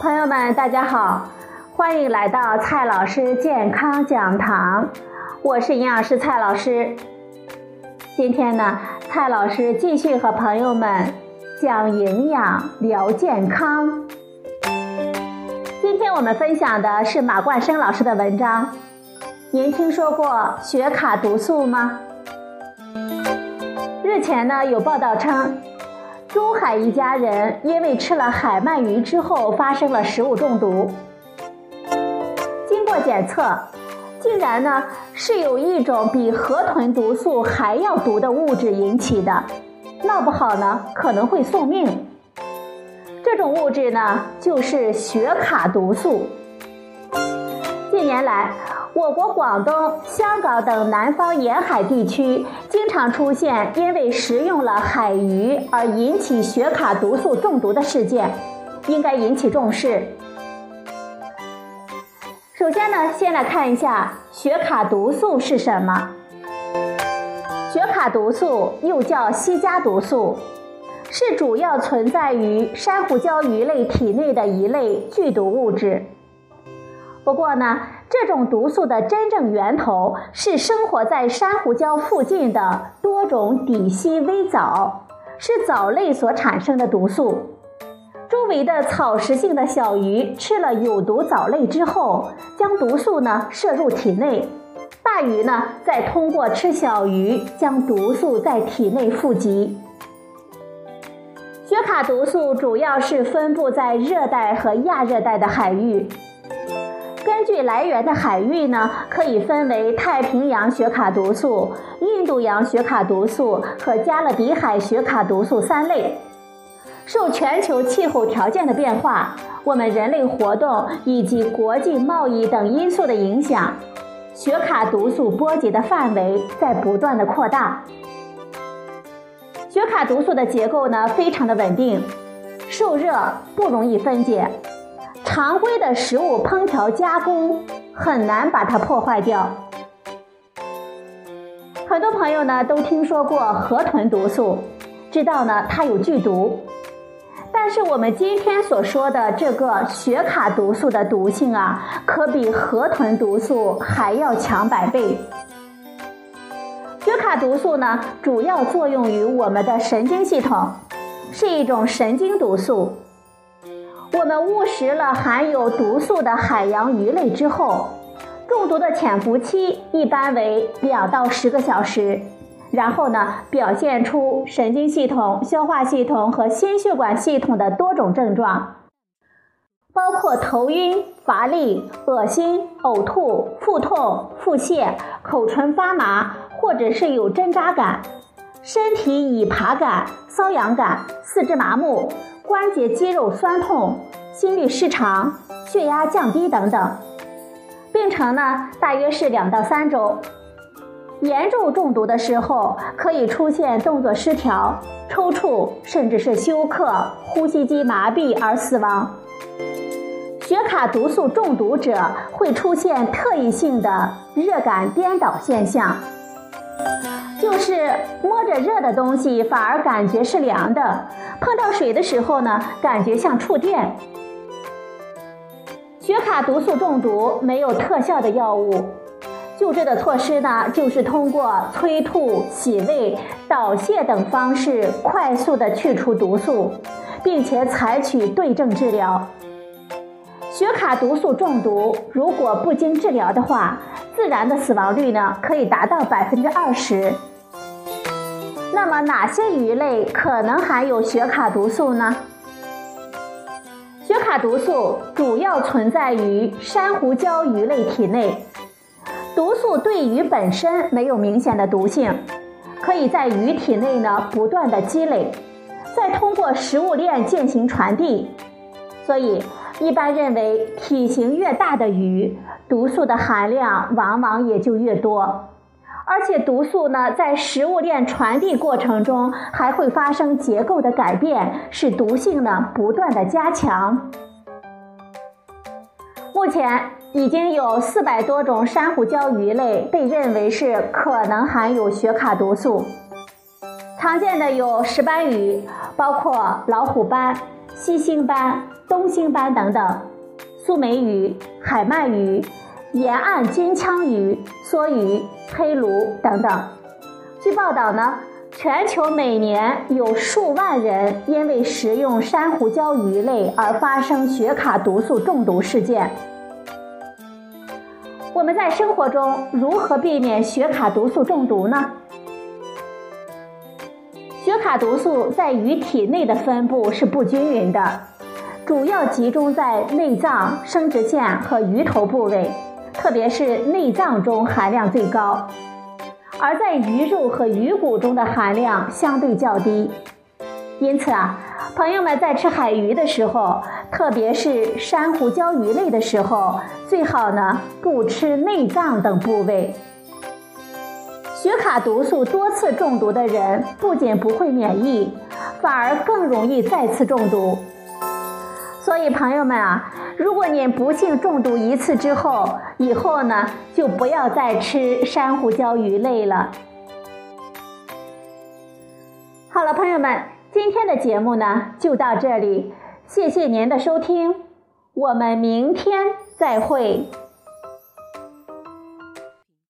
朋友们，大家好，欢迎来到蔡老师健康讲堂，我是营养师蔡老师。今天呢，蔡老师继续和朋友们讲营养聊健康。今天我们分享的是马冠生老师的文章。您听说过血卡毒素吗？日前呢，有报道称。珠海一家人因为吃了海鳗鱼之后发生了食物中毒，经过检测，竟然呢是有一种比河豚毒素还要毒的物质引起的，闹不好呢可能会送命。这种物质呢就是雪卡毒素。近年来。我国广东、香港等南方沿海地区经常出现因为食用了海鱼而引起雪卡毒素中毒的事件，应该引起重视。首先呢，先来看一下雪卡毒素是什么。雪卡毒素又叫西加毒素，是主要存在于珊瑚礁鱼类体内的一类剧毒物质。不过呢，这种毒素的真正源头是生活在珊瑚礁附近的多种底栖微藻，是藻类所产生的毒素。周围的草食性的小鱼吃了有毒藻类之后，将毒素呢摄入体内，大鱼呢再通过吃小鱼将毒素在体内富集。雪卡毒素主要是分布在热带和亚热带的海域。根据来源的海域呢，可以分为太平洋雪卡毒素、印度洋雪卡毒素和加勒比海雪卡毒素三类。受全球气候条件的变化、我们人类活动以及国际贸易等因素的影响，雪卡毒素波及的范围在不断的扩大。雪卡毒素的结构呢，非常的稳定，受热不容易分解。常规的食物烹调加工很难把它破坏掉。很多朋友呢都听说过河豚毒素，知道呢它有剧毒。但是我们今天所说的这个雪卡毒素的毒性啊，可比河豚毒素还要强百倍。雪卡毒素呢，主要作用于我们的神经系统，是一种神经毒素。我们误食了含有毒素的海洋鱼类之后，中毒的潜伏期一般为两到十个小时，然后呢，表现出神经系统、消化系统和心血管系统的多种症状，包括头晕、乏力、恶心、呕吐、腹痛、腹泻、口唇发麻，或者是有针扎感，身体已爬感、瘙痒感、四肢麻木。关节肌肉酸痛、心律失常、血压降低等等，病程呢大约是两到三周。严重中毒的时候，可以出现动作失调、抽搐，甚至是休克、呼吸机麻痹而死亡。雪卡毒素中毒者会出现特异性的热感颠倒现象。就是摸着热的东西，反而感觉是凉的；碰到水的时候呢，感觉像触电。雪卡毒素中毒没有特效的药物，救治的措施呢，就是通过催吐、洗胃、导泻等方式，快速的去除毒素，并且采取对症治疗。雪卡毒素中毒如果不经治疗的话，自然的死亡率呢，可以达到百分之二十。那么哪些鱼类可能含有雪卡毒素呢？雪卡毒素主要存在于珊瑚礁鱼类体内，毒素对鱼本身没有明显的毒性，可以在鱼体内呢不断的积累，再通过食物链进行传递，所以一般认为体型越大的鱼，毒素的含量往往也就越多。而且毒素呢，在食物链传递过程中还会发生结构的改变，使毒性呢不断的加强。目前已经有四百多种珊瑚礁鱼类被认为是可能含有雪卡毒素，常见的有石斑鱼，包括老虎斑、西星斑、东星斑等等，苏梅鱼、海鳗鱼、沿岸金枪鱼、梭鱼、黑鲈等等。据报道呢，全球每年有数万人因为食用珊瑚礁鱼类而发生血卡毒素中毒事件。我们在生活中如何避免血卡毒素中毒呢？血卡毒素在鱼体内的分布是不均匀的，主要集中在内脏、生殖腺和鱼头部位，特别是内脏中含量最高，而在鱼肉和鱼骨中的含量相对较低。因此啊。朋友们在吃海鱼的时候，特别是珊瑚礁鱼类的时候，最好呢不吃内脏等部位。血卡毒素多次中毒的人，不仅不会免疫，反而更容易再次中毒。所以朋友们啊，如果您不幸中毒一次之后，以后呢就不要再吃珊瑚礁鱼类了。好了，朋友们。今天的节目呢，就到这里，谢谢您的收听，我们明天再会。